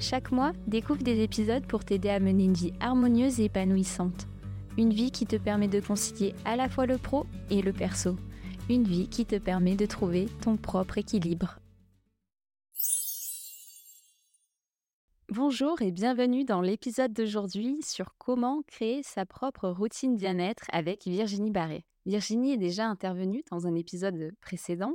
Chaque mois, découvre des épisodes pour t'aider à mener une vie harmonieuse et épanouissante. Une vie qui te permet de concilier à la fois le pro et le perso. Une vie qui te permet de trouver ton propre équilibre. Bonjour et bienvenue dans l'épisode d'aujourd'hui sur comment créer sa propre routine bien-être avec Virginie Barré. Virginie est déjà intervenue dans un épisode précédent.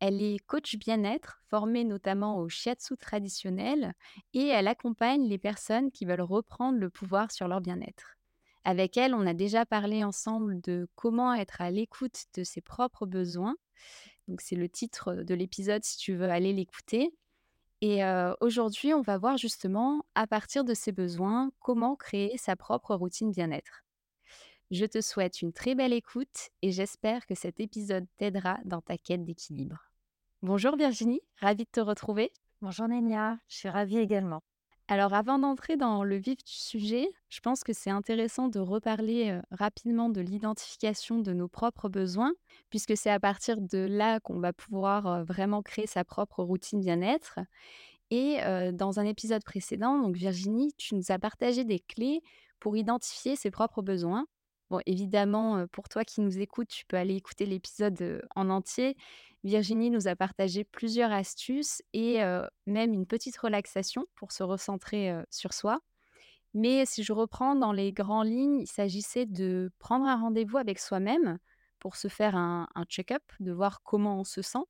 Elle est coach bien-être, formée notamment au shiatsu traditionnel, et elle accompagne les personnes qui veulent reprendre le pouvoir sur leur bien-être. Avec elle, on a déjà parlé ensemble de comment être à l'écoute de ses propres besoins. C'est le titre de l'épisode si tu veux aller l'écouter. Et aujourd'hui, on va voir justement, à partir de ces besoins, comment créer sa propre routine bien-être. Je te souhaite une très belle écoute et j'espère que cet épisode t'aidera dans ta quête d'équilibre. Bonjour Virginie, ravie de te retrouver. Bonjour Nénia, je suis ravie également. Alors avant d'entrer dans le vif du sujet, je pense que c'est intéressant de reparler rapidement de l'identification de nos propres besoins, puisque c'est à partir de là qu'on va pouvoir vraiment créer sa propre routine bien-être. Et dans un épisode précédent, donc Virginie, tu nous as partagé des clés pour identifier ses propres besoins. Bon, évidemment, pour toi qui nous écoutes, tu peux aller écouter l'épisode en entier. Virginie nous a partagé plusieurs astuces et même une petite relaxation pour se recentrer sur soi. Mais si je reprends dans les grandes lignes, il s'agissait de prendre un rendez-vous avec soi-même pour se faire un, check-up, de voir comment on se sent,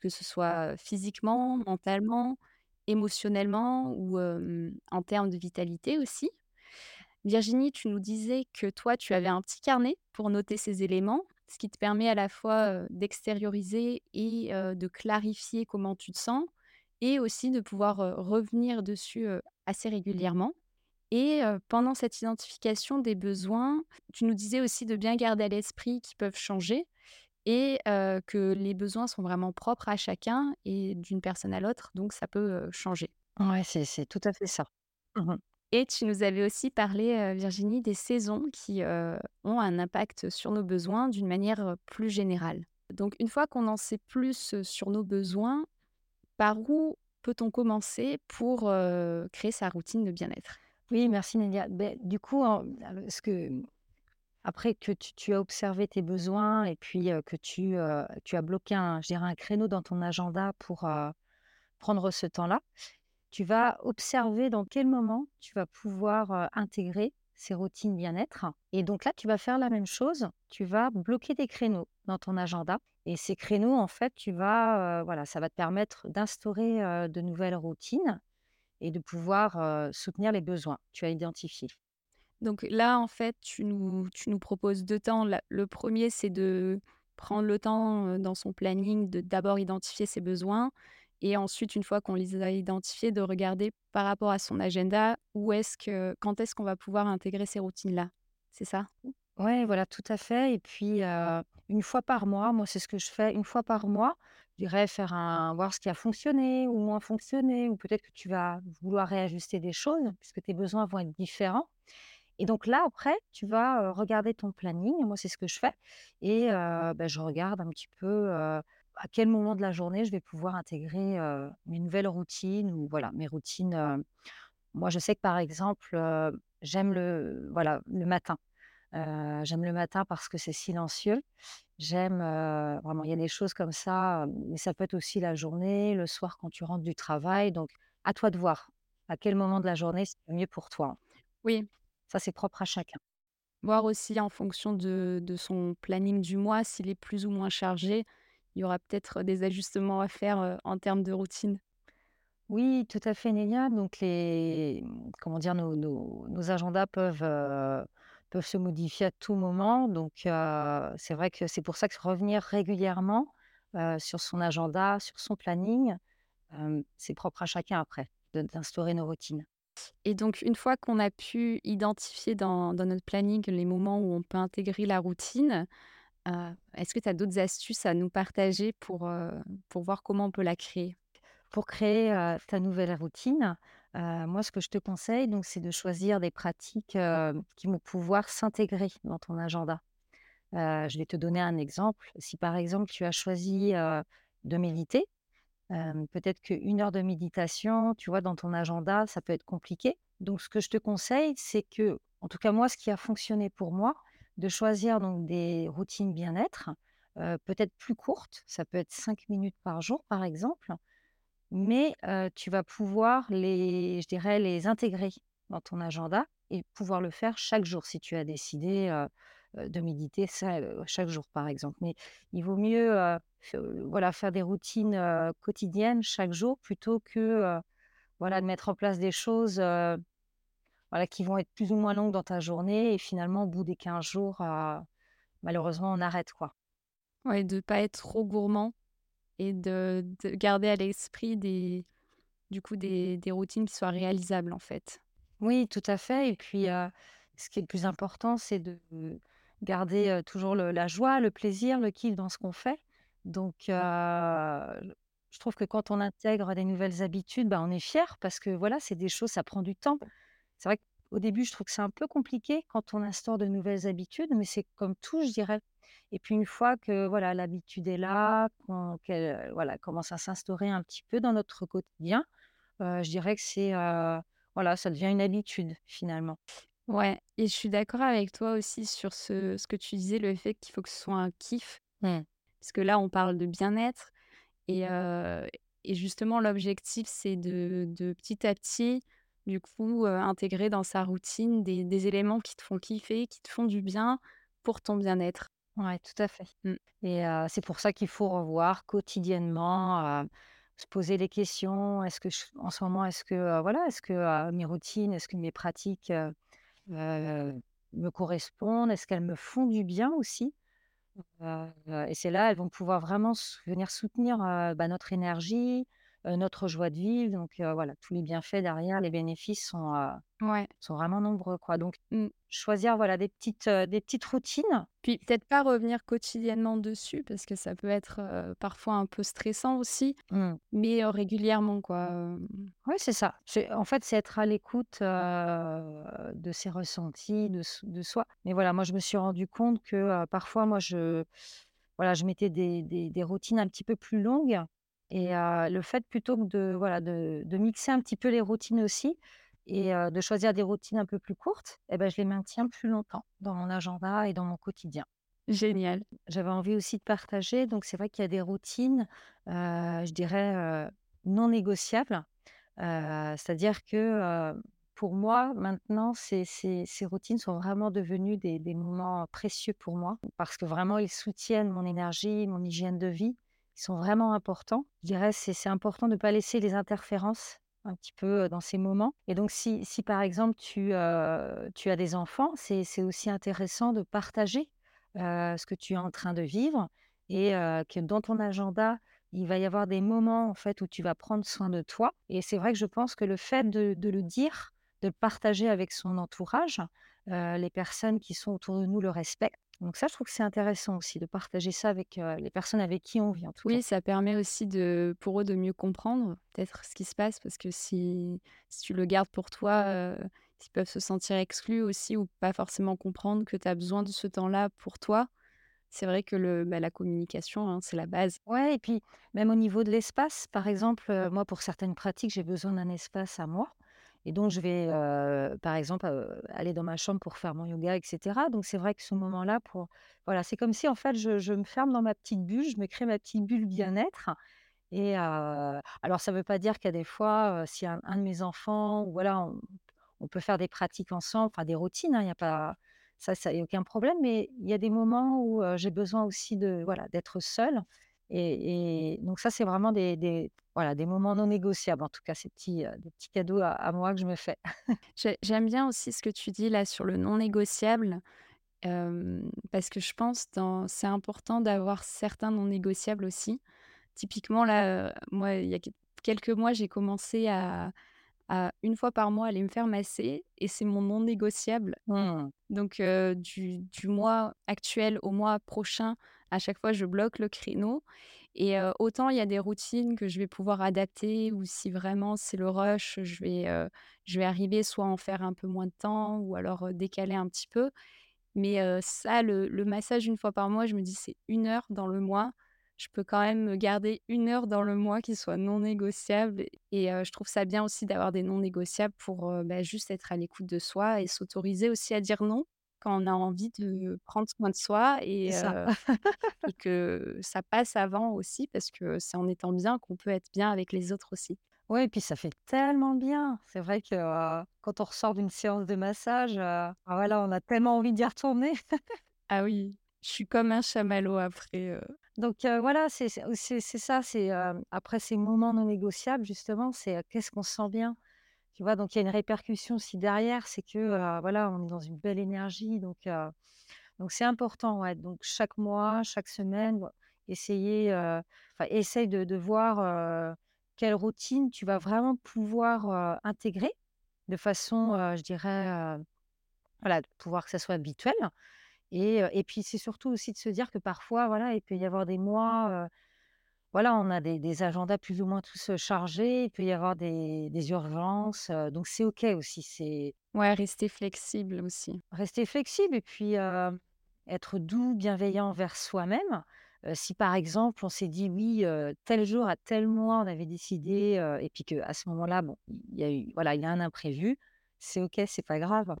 que ce soit physiquement, mentalement, émotionnellement ou en termes de vitalité aussi. Virginie, tu nous disais que toi, tu avais un petit carnet pour noter ces éléments, ce qui te permet à la fois d'extérioriser et de clarifier comment tu te sens, et aussi de pouvoir revenir dessus assez régulièrement. Et pendant cette identification des besoins, tu nous disais aussi de bien garder à l'esprit qu'ils peuvent changer et que les besoins sont vraiment propres à chacun et d'une personne à l'autre, donc ça peut changer. Ouais, c'est tout à fait ça. Mmh et tu nous avais aussi parlé, Virginie, des saisons qui ont un impact sur nos besoins d'une manière plus générale. Donc une fois qu'on en sait plus sur nos besoins, par où peut-on commencer pour créer sa routine de bien-être? Oui, merci Nélia. Ben, du coup, après que tu, as observé tes besoins et puis que tu, as bloqué je dirais un créneau dans ton agenda pour prendre ce temps-là, tu vas observer dans quel moment tu vas pouvoir intégrer ces routines bien-être. Et donc là, tu vas faire la même chose. Tu vas bloquer des créneaux dans ton agenda. Et ces créneaux, en fait, tu vas, voilà, ça va te permettre d'instaurer de nouvelles routines et de pouvoir soutenir les besoins que tu as identifiés. Donc là, en fait, tu nous, tu nous proposes deux temps. Le premier, c'est de prendre le temps dans son planning de d'abord identifier ses besoins et ensuite, une fois qu'on les a identifiés, de regarder par rapport à son agenda, où est-ce que, quand est-ce qu'on va pouvoir intégrer ces routines-là? C'est ça? Oui, voilà, tout à fait. Et puis, une fois par mois, moi, c'est ce que je fais une fois par mois. Je dirais faire un, voir ce qui a fonctionné ou moins fonctionné, ou peut-être que tu vas vouloir réajuster des choses, puisque tes besoins vont être différents. Et donc là, après, tu vas regarder ton planning. Moi, c'est ce que je fais. Et ben, je regarde un petit peu à quel moment de la journée je vais pouvoir intégrer mes nouvelles routines ou voilà mes routines. moi, je sais que par exemple, j'aime le voilà le matin. j'aime le matin parce que c'est silencieux. J'aime vraiment, il y a des choses comme ça, mais ça peut être aussi la journée, le soir quand tu rentres du travail. Donc, à toi de voir à quel moment de la journée c'est mieux pour toi. Oui, ça c'est propre à chacun. Voir aussi en fonction de, de son planning du mois s'il est plus ou moins chargé il y aura peut-être des ajustements à faire en termes de routine. Oui, tout à fait, Nélia. Donc, les, comment dire, nos, nos, agendas peuvent, peuvent se modifier à tout moment. Donc, c'est vrai que c'est pour ça que revenir régulièrement sur son agenda, sur son planning, c'est propre à chacun après d'instaurer nos routines. Et donc une fois qu'on a pu identifier dans dans notre planning les moments où on peut intégrer la routine, heu, est-ce que tu as d'autres astuces à nous partager pour, heu, pour voir comment on peut la créer? Pour créer, ta nouvelle routine, moi, ce que je te conseille, donc, c'est de choisir des pratiques, qui vont pouvoir s'intégrer dans ton agenda. Je vais te donner un exemple. Si, par exemple, tu as choisi, de méditer, peut-être qu'1 heure de méditation, tu vois, dans ton agenda, ça peut être compliqué. Donc ce que je te conseille, c'est que en tout cas, moi, ce qui a fonctionné pour moi, de choisir donc des routines bien-être, peut-être plus courtes. Ça peut être 5 minutes par jour, par exemple, mais tu vas pouvoir les je dirais, les intégrer dans ton agenda et pouvoir le faire chaque jour si tu as décidé, de méditer ça, chaque jour, par exemple. Mais il vaut mieux, voilà, faire des routines, quotidiennes chaque jour plutôt que, voilà, de mettre en place des choses, voilà, qui vont être plus ou moins longues dans ta journée et finalement, au bout des 15 jours, heu, malheureusement, on arrête, quoi. Ouais, de pas être trop gourmand et de de garder à l'esprit des du coup, des des routines qui soient réalisables, en fait. Oui, tout à fait et puis, heu, ce qui est le plus important, c'est de garder, toujours le la joie, le plaisir, le kiff dans ce qu'on fait. Donc, je trouve que quand on intègre des nouvelles habitudes, bah, on est fier parce que, voilà, c'est des choses ça prend du temps. C'est vrai qu'au début, je trouve que c'est un peu compliqué quand on instaure de nouvelles habitudes, mais c'est comme tout, je dirais. Et puis une fois que, voilà, l'habitude est là, qu'on qu'elle, voilà, commence à s'instaurer un petit peu dans notre quotidien, heu, je dirais que c'est, heu, voilà, ça devient une habitude, finalement. Ouais et je suis d'accord avec toi aussi sur ce ce que tu disais, le fait qu'il faut que ce soit un kiff. Mmh. Parce que là, on parle de bien-être et et justement l'objectif, c'est de de petit à petit, du coup, heu, intégrer dans sa routine des des éléments qui te font kiffer, qui te font du bien pour ton bien-être. Ouais, tout à fait Mmh. et heu, c'est pour ça qu'il faut revoir quotidiennement, heu, se poser les questions. Est-ce que je en ce moment, est-ce que, voilà, est-ce que, mes routines, est-ce que mes pratiques, me correspondent? Est-ce qu'elles me font du bien aussi? Et c'est là, elles vont pouvoir vraiment s venir soutenir, bah, notre énergie, notre joie de vivre donc heu, voilà, tous les bienfaits derrière, les bénéfices sont, Ouais. sont vraiment nombreux, quoi donc Mmh. choisir, voilà, des petites, des petites routines. Puis peut-être pas revenir quotidiennement dessus parce que ça peut être, parfois un peu stressant aussi, Mmh. mais régulièrement, quoi, hem. Ouais, c'est ça. En fait, c'est être à l'écoute, de ses ressentis, de de soi. Mais voilà, moi, je me suis rendu compte que, parfois, moi, je voilà, je mettais des des des routines un petit peu plus longues et le fait plutôt que de, voilà, de de mixer un petit peu les routines aussi et de choisir des routines un peu plus courtes et bah, je les maintiens plus longtemps dans mon agenda et dans mon quotidien. Génial. J'avais envie aussi de partager, donc c'est vrai qu'il y a des routines, je dirais, non négociables. C'est-à-dire que, pour moi, maintenant, ces ces ces routines sont vraiment devenues des des moments précieux pour moi parce que vraiment ils soutiennent mon énergie, mon hygiène de vie. Sont vraiment importants. Je dirais, c'est c'est important de pas laisser les interférences un petit peu, dans ces moments et donc si si, par exemple, tu, tu as des enfants, c'est aussi intéressant de partager, ce que tu es en train de vivre et que dans ton agenda, il va y avoir des moments, en fait, où tu vas prendre soin de toi et c'est vrai que je pense que le fait de le dire, de le partager avec son entourage, les personnes qui sont autour de nous le respectent. Donc ça, je trouve que c'est intéressant aussi de partager ça avec, les personnes avec qui on vit, en tout cas. Oui, ça permet aussi de pour eux, de mieux comprendre, peut-être, ce qui se passe parce que si si tu le gardes pour toi, ils peuvent se sentir exclus aussi ou pas forcément comprendre que tu as besoin de ce temps-là pour toi. C'est vrai que le bah, la communication, hein, c'est la base. Ouais et puis même au niveau de l'espace, par exemple, moi, pour certaines pratiques, j'ai besoin d'un espace à moi et donc je vais, par exemple, aller dans ma chambre pour faire mon yoga et cetera. Donc c'est vrai que ce moment-là pour voilà, c'est comme si, en fait, je je me ferme dans ma petite bulle, je me crée ma petite bulle bien-être et alors ça veut pas dire qu'il y a des fois, si un un de mes enfants voilà, on on peut faire des pratiques ensemble, enfin des routines, hein, il y a pas ça ça, y a aucun problème, mais il y a des moments où, j'ai besoin aussi de voilà, d'être seule et et donc ça, c'est vraiment des des voilà, des moments non négociables, en tout cas, ces petits, des petits cadeaux à à moi que je me fais. J'ai j'aime bien aussi ce que tu dis là sur le non négociable, parce que je pense dans c'est important d'avoir certains non négociables aussi. Typiquement là, moi, il y a quel quelques mois, j'ai commencé à à une fois par mois aller me faire masser et c'est mon non négociable. Mmh. Donc du du mois actuel au mois prochain, à chaque fois je bloque le créneau et autant il y a des routines que je vais pouvoir adapter ou si vraiment c'est le rush, je vais, je vais arriver soit à en faire un peu moins de temps ou alors, décaler un petit peu. Mais ça, le massage une fois par mois, je me dis: «C'est une heure dans le mois». Je peux quand même me garder une heure dans le mois qui soit non négociable et je trouve ça bien aussi d'avoir des non négociables pour, bah, juste être à l'écoute de soi et s'autoriser aussi à dire non quand on a envie de prendre soin de soi et ça. heu et que ça passe avant aussi parce que c'est en étant bien qu'on peut être bien avec les autres aussi. Ouais et puis ça fait tellement bien. C'est vrai que, quand on ressort d'une séance de massage, ah voilà, on a tellement envie d'y retourner. Ah oui, je suis comme un chamallow après, Donc voilà, c'est ça, c'est, après ces moments non négociables justement, c'est, qu'est-ce qu'on se sent bien? Donc il y a une répercussion aussi derrière, c'est que, voilà, on est dans une belle énergie donc donc c'est important, ouais. Donc chaque mois, chaque semaine, essayer, essaye de voir, quelle routine tu vas vraiment pouvoir, intégrer de façon, je dirais, voilà, de pouvoir que ça soit habituel et et puis c'est surtout aussi de se dire que parfois, voilà, il peut y avoir des mois, voilà, on a des des agendas plus ou moins tous, chargés. Il peut y avoir des des urgences, donc c'est OK aussi. C'est ouais, rester flexible aussi. rester flexible et puis, être doux, bienveillant envers soi-même. Si par exemple, on s'est dit: «Oui, tel jour à tel mois, on avait décidé», et puis qu'à ce moment-là, bon, il y a eu voilà, il y a un imprévu, c'est OK, c'est pas grave.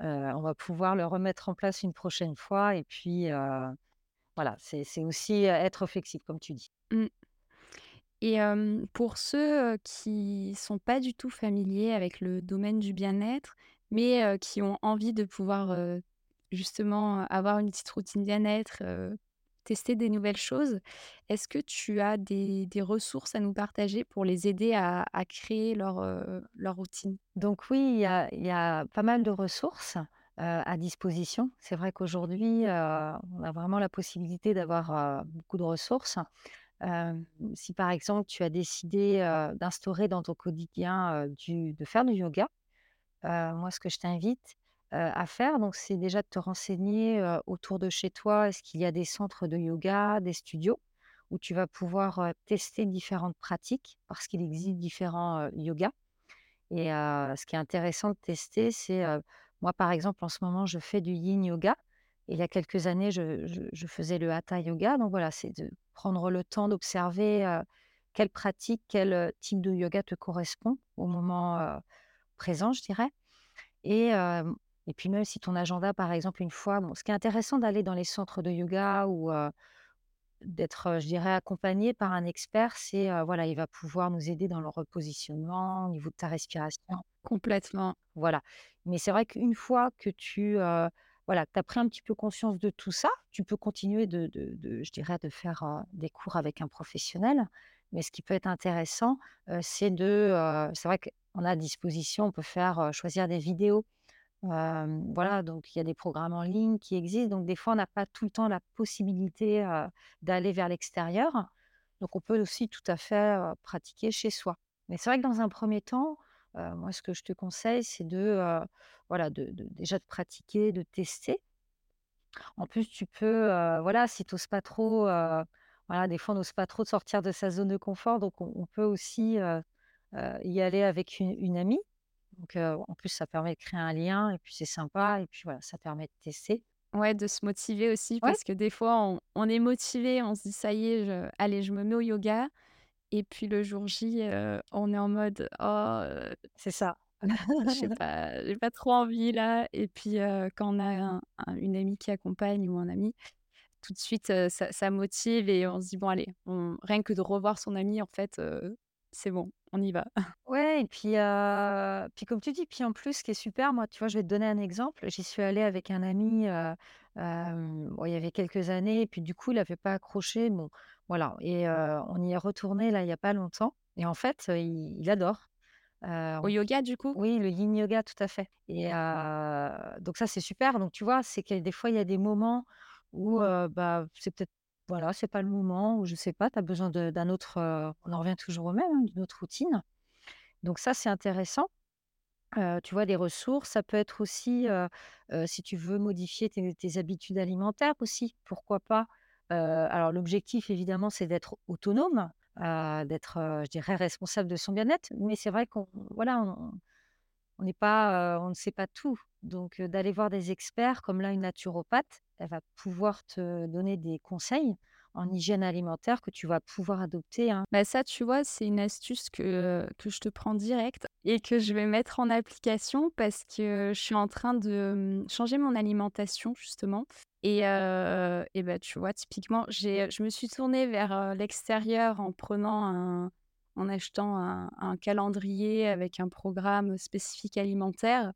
On va pouvoir le remettre en place une prochaine fois et puis, voilà, c'est aussi, être flexible comme tu dis. Mmh. Et pour ceux, qui sont pas du tout familiers avec le domaine du bien-être, mais qui ont envie de pouvoir, justement, avoir une petite routine bien-être, tester des nouvelles choses, est-ce que tu as des des ressources à nous partager pour les aider à à créer leur, leur routine? Donc oui, il y a il y a pas mal de ressources, à disposition. C'est vrai qu'aujourd'hui, on a vraiment la possibilité d'avoir, beaucoup de ressources. Si par exemple tu as décidé, d'instaurer dans ton quotidien, de faire du yoga, moi ce que je t'invite, à faire c'est déjà de te renseigner, autour de chez toi. Est-ce qu'il y a des centres de yoga, des studios où tu vas pouvoir, tester différentes pratiques? Parce qu'il existe différents, yogas. Et ce qui est intéressant de tester, c'est, moi, par exemple, en ce moment, je fais du yin yoga. Il y a quelques années, je faisais le hatha yoga. Donc voilà, c'est de prendre le temps d'observer, heu, quelle pratique, quel, heu, type de yoga te correspond au moment, heu, présent, je dirais. Et et puis même si ton agenda, par exemple, une fois bon, ce qui est intéressant d'aller dans les centres de yoga ou D'être, je dirais accompagné par un expert, c'est, voilà, il va pouvoir nous aider dans le repositionnement, au niveau de ta respiration, Complètement. voilà. Mais c'est vrai qu'une fois que tu, voilà, as pris un petit peu conscience de tout ça, tu peux continuer de de je dirais de faire, des cours avec un professionnel. Mais ce qui peut être intéressant, c'est de, c'est vrai qu'on a à disposition, on peut faire, choisir des vidéos voilà, donc il y a des programmes en ligne qui existent, donc des fois, on n'a pas tout le temps la possibilité, d'aller vers l'extérieur. Donc on peut aussi tout à fait, pratiquer chez soi. Mais c'est vrai que dans un premier temps, heu, moi, ce que je te conseille, c'est de, heu, voilà, de de déjà de pratiquer, de tester. En plus, tu peux, heu, voilà, si tu pas trop, voilà, des fois, on n'ose pas trop de sortir de sa zone de confort, donc on on peut aussi, y aller avec une une amie. Donc, en plus, ça permet de créer un lien et puis c'est sympa et puis voilà, ça permet de tester. Ouais, de se motiver aussi Ouais, parce que des fois on on est motivé, on se dit: «Ça y est, je allez, je me mets au yoga» et puis le jour J, heu, on est en mode: «Oh, heu, c'est ça. je sais pas, j'ai pas trop envie là» et puis, heu, quand on a un un une amie qui accompagne ou un ami, tout de suite, ça ça motive et on se dit: «Bon allez, on» rien que de revoir son ami en fait, c'est bon, on y va. Ouais et puis, puis comme tu dis, puis en plus, ce qui est super, moi, tu vois, je vais te donner un exemple. J'y suis allée avec un ami, bon, il y avait quelques années et puis du coup, il avait pas accroché, bon, voilà et on y est retourné là, il y a pas longtemps et en fait, il il adore. Heu, Au yoga du coup? oui, le yin yoga, tout à fait et donc ça, c'est super. Donc tu vois, c'est que des fois, il y a des moments où, bah, c'est peut-être voilà, c'est pas le moment ou je sais pas, tu as besoin d'un autre, on en revient toujours au même, hein, d'une autre routine Donc ça, c'est intéressant. Tu vois, des ressources, ça peut être aussi, si tu veux modifier tes tes habitudes alimentaires aussi, pourquoi pas? Alors l'objectif évidemment, c'est d'être autonome, d'être, je dirais responsable de son bien-être, mais c'est vrai qu'on voilà, on n'est pas, on ne sait pas tout. Donc, d'aller voir des experts comme là, une naturopathe, elle va pouvoir te donner des conseils en hygiène alimentaire que tu vas pouvoir adopter, hein. Bah, ça, tu vois, c'est une astuce que, que je te prends direct et que je vais mettre en application parce que je suis en train de, changer mon alimentation justement et bah, tu vois, typiquement, je me suis tournée vers, l'extérieur en prenant un en achetant un calendrier avec un programme spécifique alimentaire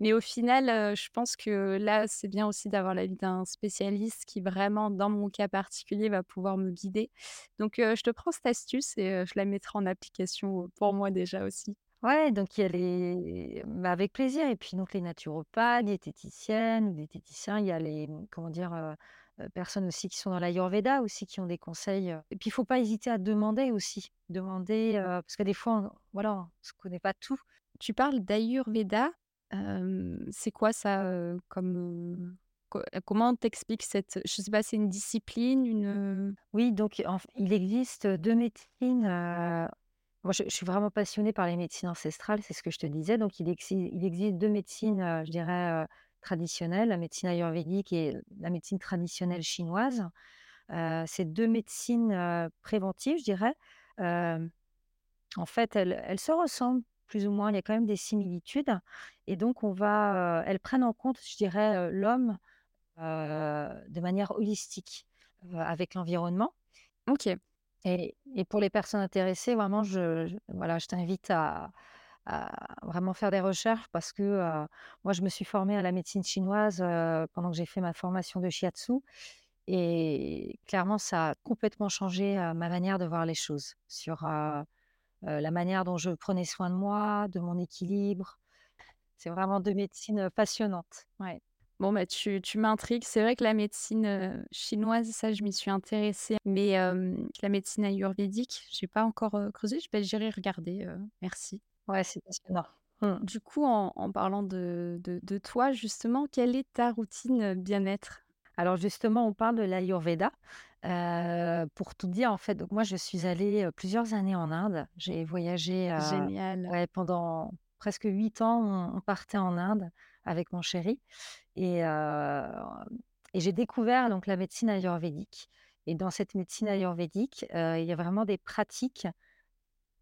mais au final, je pense que là, c'est bien aussi d'avoir l'avis d'un spécialiste qui vraiment, dans mon cas particulier, va pouvoir me guider. Donc, je te prends cette astuce et je la mettrai en application, pour moi déjà aussi. Ouais, donc il y a les bah, avec plaisir et puis donc les naturopathes, diététiciennes diététiciens, il y a les, mmh, comment dire, heu heu, personnes aussi qui sont dans l'ayurveda aussi, qui ont des conseils, heu et puis il faut pas hésiter à demander aussi. Demander, heu, parce que des fois, on voilà, on se connaît pas tout. Tu parles d'Ayurveda, hem, c'est quoi ça, heu, comme, heu, co comment t'expliques cette je sais pas, c'est une discipline, une, heu Oui, donc en f il existe, 2 médecines, heu, moi je je suis vraiment passionnée par les médecines ancestrales, c'est ce que je te disais, donc il exi il existe 2 médecines, heu, je dirais, traditionnelles, la médecine ayurvédique et la médecine traditionnelle chinoise. C'est 2 médecines, préventives, je dirais. En fait, elles elles se ressemblent plus ou moins, il y a quand même des similitudes et donc on va, elles prennent en compte, je dirais, l'homme, de manière holistique, avec l'environnement OK. Et pour les personnes intéressées, vraiment, je voilà, je t'invite à vraiment faire des recherches parce que, heu, moi, je me suis formée à la médecine chinoise, heu, pendant que j'ai fait ma formation de shiatsu et clairement, ça a complètement changé, heu, ma manière de voir les choses sur, la manière dont je prenais soin de moi, de mon équilibre. C'est vraiment 2 médecines, passionnantes. Ouais. Bon, bah, tu tu m'intrigues. C'est vrai que la médecine, heu, chinoise, ça, je m'y suis intéressée, mais la médecine ayurvédique, j'ai pas encore, creusé. Je bah, j'irai regarder, merci. Ouais, c'est passionnant. Mmh. Du coup, en en parlant de de de toi, justement, quelle est ta routine, bien-être? Alors justement, on parle de l'Ayurveda. Heu, pour tout dire, en fait, donc moi, je suis allée, plusieurs années en Inde. J'ai voyagé, heu, Génial. ouais, pendant presque 8 ans, on on partait en Inde avec mon chéri et j'ai découvert donc la médecine ayurvédique et dans cette médecine ayurvédique, il y a vraiment des pratiques,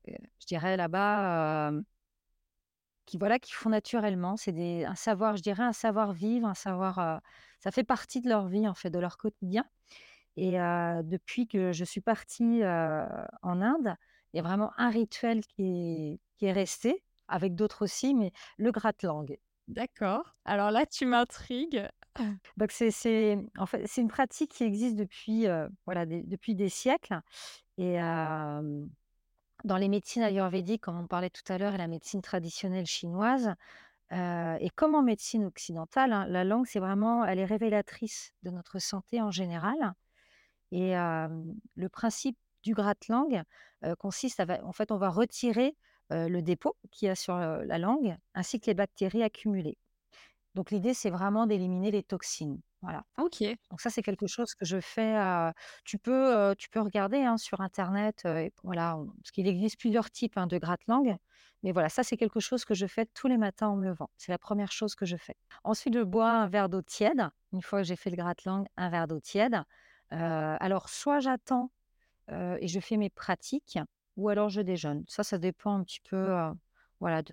je dirais là-bas, qui voilà, qui font naturellement. C'est un savoir, je dirais un savoir-vivre, un savoir, ça fait partie de leur vie, en fait, de leur quotidien et depuis que je suis partie, en Inde, il y a vraiment un rituel qui est qui est resté, avec d'autres aussi, mais le gratte-langue. D'accord. Alors là, tu m'intrigues. Donc c'est c'est en fait, c'est une pratique qui existe depuis, heu, voilà, des depuis des siècles et dans les médecines ayurvédiques, comme on parlait tout à l'heure et la médecine traditionnelle chinoise, heu et comme en médecine occidentale, hein, la langue, c'est vraiment elle est révélatrice de notre santé en général Et le principe du gratte-langue, heu, consiste à en fait, on va retirer, heu, le dépôt qu'il y a sur, heu, la langue, ainsi que les bactéries accumulées. Donc l'idée, c'est vraiment d'éliminer les toxines, voilà. OK. Donc ça, c'est quelque chose que je fais, heu, tu peux, tu peux regarder, hein, sur internet, et voilà, on parce qu'il existe plusieurs types, hein, de gratte-langue. Mais voilà, ça, c'est quelque chose que je fais tous les matins en me levant. C'est la première chose que je fais. Ensuite, je bois un verre d'eau tiède. Une fois que j'ai fait le gratte-langue, un verre d'eau tiède. Alors soit j'attends, et je fais mes pratiques ou alors je déjeune. Ça, ça dépend un petit peu, heu, voilà, de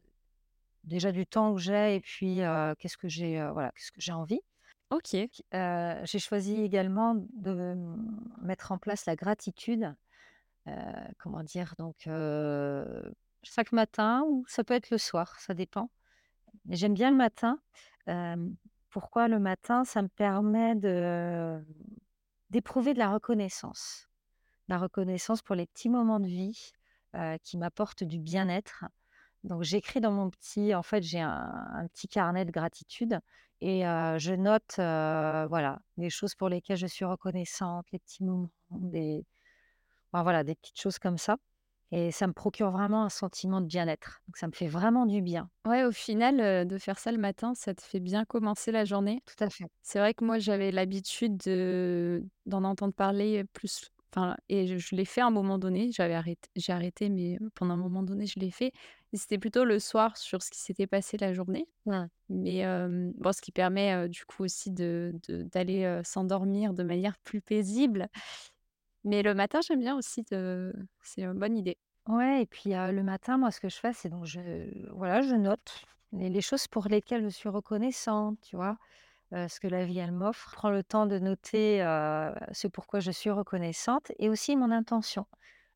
déjà du temps que j'ai et puis, qu'est-ce que j'ai, voilà, qu'est-ce que j'ai envie. OK. J'ai choisi également de, mmh, mettre en place la gratitude, comment dire? Donc, chaque matin ou ça peut être le soir, ça dépend. Mais j'aime bien le matin. Pourquoi le matin? Ça me permet de d'éprouver de la reconnaissance. La reconnaissance pour les petits moments de vie, qui m'apportent du bien-être. Donc j'écris dans mon petit en fait, j'ai un un petit carnet de gratitude et je note, voilà, les choses pour lesquelles je suis reconnaissante, les petits moments, des enfin voilà, des petites choses comme ça et ça me procure vraiment un sentiment de bien-être. Donc ça me fait vraiment du bien. Ouais, au final, de faire ça le matin, ça te fait bien commencer la journée. Tout à fait. C'est vrai que moi, j'avais l'habitude de d'en entendre parler plus enfin et je je l'ai fait à un moment donné. J'avais arrêté j'ai arrêté, mais pendant un moment donné, je l'ai fait et c'était plutôt le soir sur ce qui s'était passé la journée. Mais bon, ce qui permet, du coup aussi de de d'aller, s'endormir de manière plus paisible. Mais le matin, j'aime bien aussi de c'est une bonne idée. Ouais et puis, le matin, moi, ce que je fais, c'est donc je voilà, je note les les choses pour lesquelles je suis reconnaissante, tu vois? Heu, ce que la vie, elle m'offre. Je prends le temps de noter, heu, ce pourquoi je suis reconnaissante et aussi mon intention.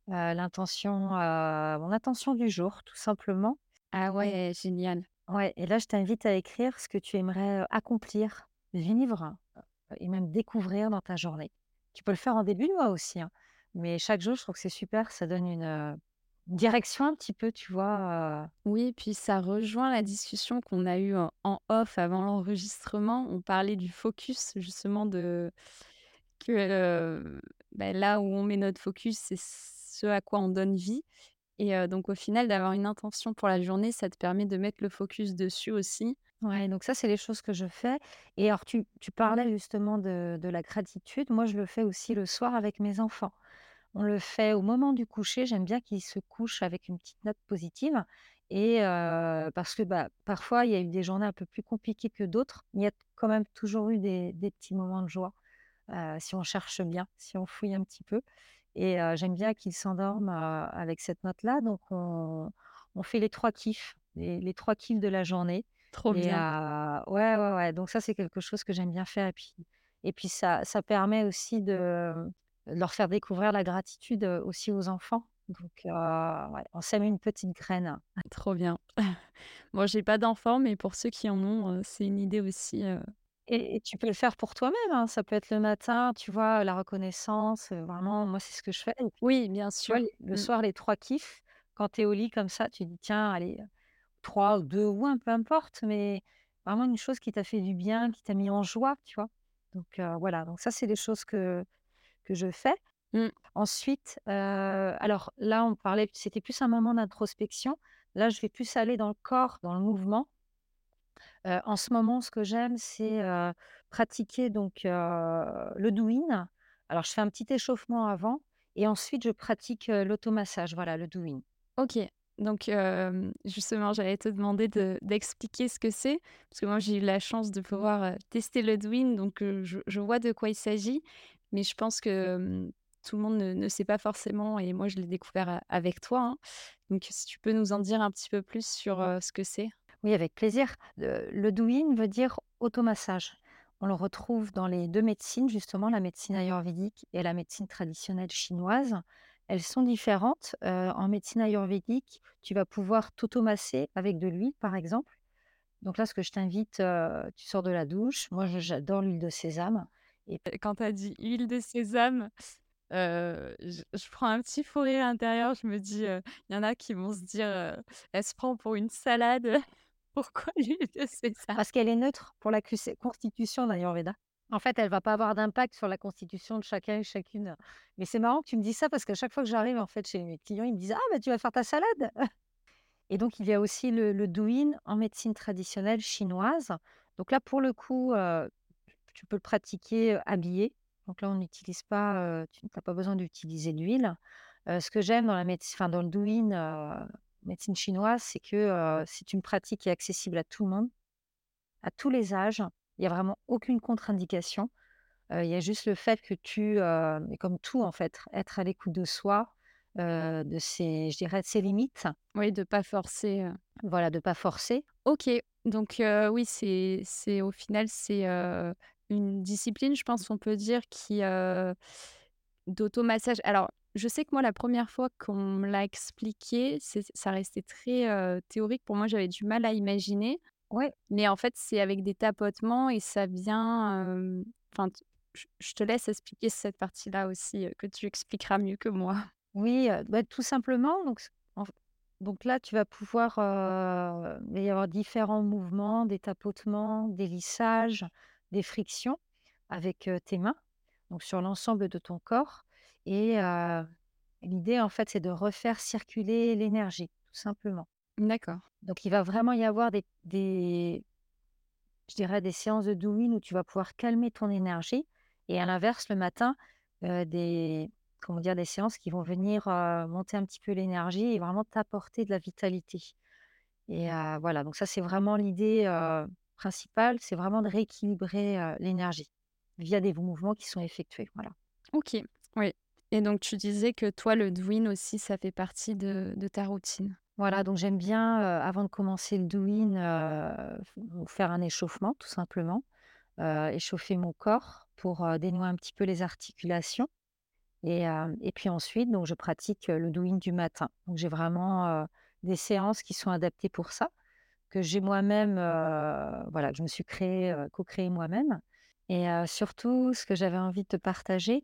Heu, l'intention, mon intention du jour, tout simplement. Ah ouais, génial. Ouais et là, je t'invite à écrire ce que tu aimerais, accomplir, vivre, heu et même découvrir dans ta journée. Tu peux le faire en début de mois aussi, hein, mais chaque jour, je trouve que c'est super, ça donne une, direction un petit peu, tu vois? Oui, puis ça rejoint la discussion qu'on a eue en en off avant l'enregistrement. On parlait du focus justement de que, bah, là où on met notre focus, c'est ce à quoi on donne vie et donc au final d'avoir une intention pour la journée, ça te permet de mettre le focus dessus aussi. ouais, donc ça, c'est les choses que je fais et alors tu tu parlais justement de de la gratitude. Moi, je le fais aussi le soir avec mes enfants. On le fait au moment du coucher. J'aime bien qu'ils se couchent avec une petite note positive et parce que, bah, parfois, il y a eu des journées un peu plus compliquées que d'autres, il y a quand même toujours eu des des petits moments de joie, si on cherche bien, si on fouille un petit peu et j'aime bien qu'ils s'endorment, heu, avec cette note-là. Donc on on fait les 3 kiffs, les les 3 kiffs de la journée Trop et bien, ouais, ouais, ouais, donc ça, c'est quelque chose que j'aime bien faire et puis et puis ça ça permet aussi de leur faire découvrir la gratitude, aussi aux enfants. Donc ouais, on sème une petite graine trop bien. Moi, j'ai pas d'enfants, mais pour ceux qui en ont, c'est une idée aussi, et et tu peux le faire pour toi-même, hein. Ça peut être le matin, tu vois, la reconnaissance, vraiment, moi, c'est ce que je fais. Et oui, bien tu vois, sûr. les le Mmh, soir, les 3 kiffs, quand tu es au lit comme ça, tu dis: «Tiens, allez, 3 ou 2 ou 1, peu importe», mais vraiment une chose qui t'a fait du bien, qui t'a mis en joie, tu vois? Donc voilà, donc ça, c'est des choses que que je fais. mmh. Ensuite, heu, alors là, on parlait c'était plus un moment d'introspection. Là, je vais plus aller dans le corps, dans le mouvement. Heu, en ce moment, ce que j'aime, c'est, heu, pratiquer donc, le douyin. Alors je fais un petit échauffement avant et ensuite je pratique, l'automassage, voilà, le douyin. OK. Donc, justement, j'allais te demander de d'expliquer ce que c'est, parce que moi, j'ai eu la chance de pouvoir, heu, tester le Douyin, donc je vois de quoi il s'agit. Mais je pense que, hem, tout le monde ne ne sait pas forcément et moi, je l'ai découvert avec toi, hein. Donc si tu peux nous en dire un petit peu plus sur, heu, ce que c'est? Oui, avec plaisir. Le le douyin veut dire automassage. On le retrouve dans les 2 médecines, justement, la médecine ayurvédique et la médecine traditionnelle chinoise. Elles sont différentes. En médecine ayurvédique, tu vas pouvoir t'automasser avec de l'huile, par exemple. Donc là, ce que je t'invite, tu sors de la douche. Moi, j'adore l'huile de sésame et quand tu as dit huile de sésame, heu, je prends un petit fou rire intérieur. Je me dis, il y en a qui vont se dire, «Elle se prend pour une salade, pourquoi l'huile de sésame?» parce qu'elle est neutre pour la constitution de l'ayurveda. En fait, elle va pas avoir d'impact sur la constitution de chacun et chacune. Mais c'est marrant que tu me dises ça parce qu'à chaque fois que j'arrive, en fait, chez mes clients, ils me disent: «Ah bah, tu vas faire ta salade?» et donc il y a aussi le le en médecine traditionnelle chinoise. Donc là, pour le coup, tu peux le pratiquer, habillé. Donc là, on n'utilise pas, tu n'as pas besoin d'utiliser d'huile. Heu, ce que j'aime dans la médecine, enfin dans le douyin, médecine chinoise, c'est que, c'est une pratique qui est accessible à tout le monde, à tous les âges. Il y a vraiment aucune contre-indication. Il y a juste le fait que tu, comme tout en fait, être à l'écoute de soi, de ses je dirais de ses limites, Oui, de pas forcer, voilà, de pas forcer. OK, donc oui, c'est c'est au final, c'est, une discipline, je pense on peut dire qui, heu d'automassage. Alors, je sais que moi, la première fois qu'on me l'a expliqué, ça restait très, théorique. Pour moi, j'avais du mal à imaginer, Ouais, mais en fait, c'est avec des tapotements et ça vient, enfin, je te laisse expliquer cette partie-là aussi, que tu expliqueras mieux que moi. oui, bah, tout simplement donc en donc là, tu vas pouvoir, il va y avoir différents mouvements, des tapotements, des lissages, des frictions avec, tes mains, donc sur l'ensemble de ton corps et l'idée, en fait, c'est de refaire circuler l'énergie, tout simplement. D'accord. Donc il va vraiment y avoir des des je dirais des séances de douyin où tu vas pouvoir calmer ton énergie et à l'inverse, le matin, des comment dire? Des séances qui vont venir, monter un petit peu l'énergie et vraiment t'apporter de la vitalité et heu, voilà, donc ça, c'est vraiment l'idée, heu, principale, c'est vraiment de rééquilibrer, l'énergie via des mouvements qui sont effectués, voilà. OK, oui et donc tu disais que toi, le douyin aussi, ça fait partie de de ta routine? Voilà, donc j'aime bien, avant de commencer le donc faire un échauffement tout simplement, échauffer mon corps pour, dénouer un petit peu les articulations et puis ensuite donc je pratique, le douyin du matin. Donc j'ai vraiment, des séances qui sont adaptées pour ça, que j'ai moi-même, heu, voilà, que je me suis créée, heu, co-créée moi-même et heu, surtout ce que j'avais envie de te partager,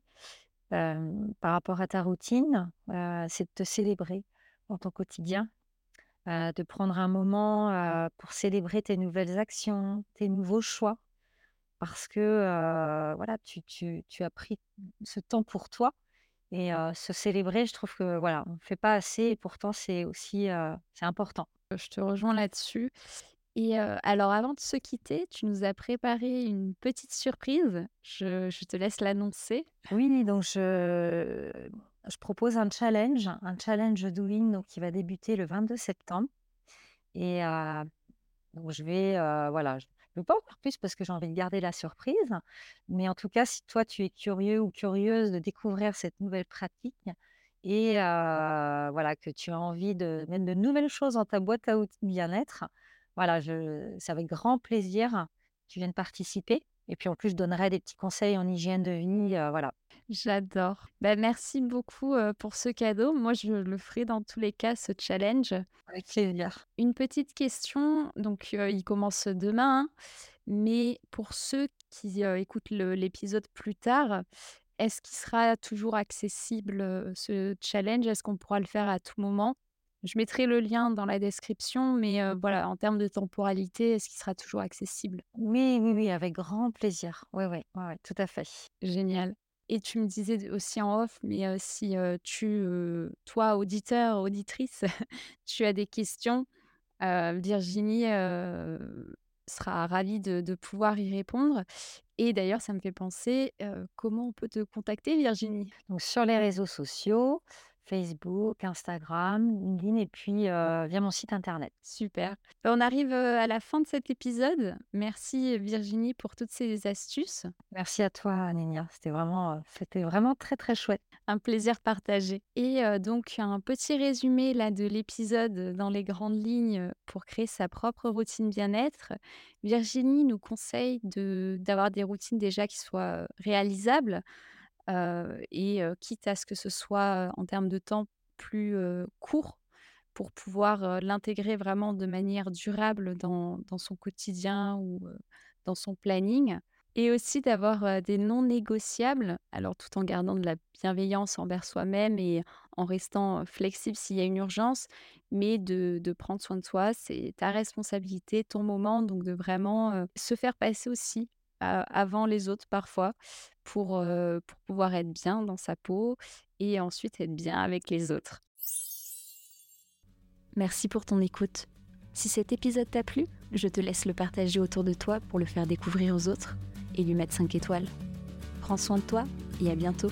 par rapport à ta routine, c'est de te célébrer dans ton quotidien. De prendre un moment, pour célébrer tes nouvelles actions, tes nouveaux choix parce que, voilà, tu tu tu as pris ce temps pour toi et se célébrer, je trouve que, voilà, on ne fait pas assez et pourtant c'est aussi, c'est important. Je te rejoins là-dessus et alors avant de se quitter, tu nous as préparé une petite surprise. Je te laisse l'annoncer. Oui, donc je propose un challenge, un challenge Douyin donc qui va débuter le 22 septembre et Donc je vais, voilà, je ne veux pas en dire plus parce que j'ai envie de garder la surprise, mais en tout cas, si toi tu es curieux ou curieuse de découvrir cette nouvelle pratique et voilà, que tu as envie de mettre de nouvelles choses dans ta boîte à outils bien-être, voilà, je c'est avec grand plaisir que tu viennes participer et puis en plus, je donnerai des petits conseils en hygiène de vie, voilà. J'adore. Bah, merci beaucoup, pour ce cadeau. Moi, je le ferai dans tous les cas, ce challenge. Avec plaisir. Une petite question, donc il commence demain, hein, mais pour ceux qui, écoutent le l'épisode plus tard, est-ce qu'il sera toujours accessible, ce challenge? Est-ce qu'on pourra le faire à tout moment? Je mettrai le lien dans la description, mais heu, voilà, en termes de temporalité, est-ce qu'il sera toujours accessible? Oui, oui, oui, avec grand plaisir. Oui, oui, ouais, tout à fait. Génial et tu me disais aussi en off, mais si, tu, toi auditeur, auditrice, tu as des questions, Virginie, sera ravie de de pouvoir y répondre et d'ailleurs ça me fait penser, comment on peut te contacter Virginie? Donc sur les réseaux sociaux, Facebook, Instagram, LinkedIn et puis, heu, via mon site internet. Super. Bah, on arrive, à la fin de cet épisode. Merci Virginie pour toutes ces astuces. Merci à toi, Nénia. C'était vraiment, c'était vraiment très, très chouette. Un plaisir partagé et donc un petit résumé là de l'épisode, dans les grandes lignes, pour créer sa propre routine bien-être. Virginie nous conseille de d'avoir des routines déjà qui soient, réalisables, et quitte à ce que ce soit, en termes de temps plus, court pour pouvoir, l'intégrer vraiment de manière durable dans son quotidien ou, dans son planning et aussi d'avoir, des non négociables, alors tout en gardant de la bienveillance envers soi-même et en restant, flexible s'il y a une urgence, mais de de prendre soin de soi. C'est ta responsabilité, ton moment, donc de vraiment, se faire passer aussi, avant les autres parfois pour, heu, pour pouvoir être bien dans sa peau et ensuite être bien avec les autres. Merci pour ton écoute. Si cet épisode t'a plu, je te laisse le partager autour de toi pour le faire découvrir aux autres et lui mettre 5 étoiles. Prends soin de toi et à bientôt.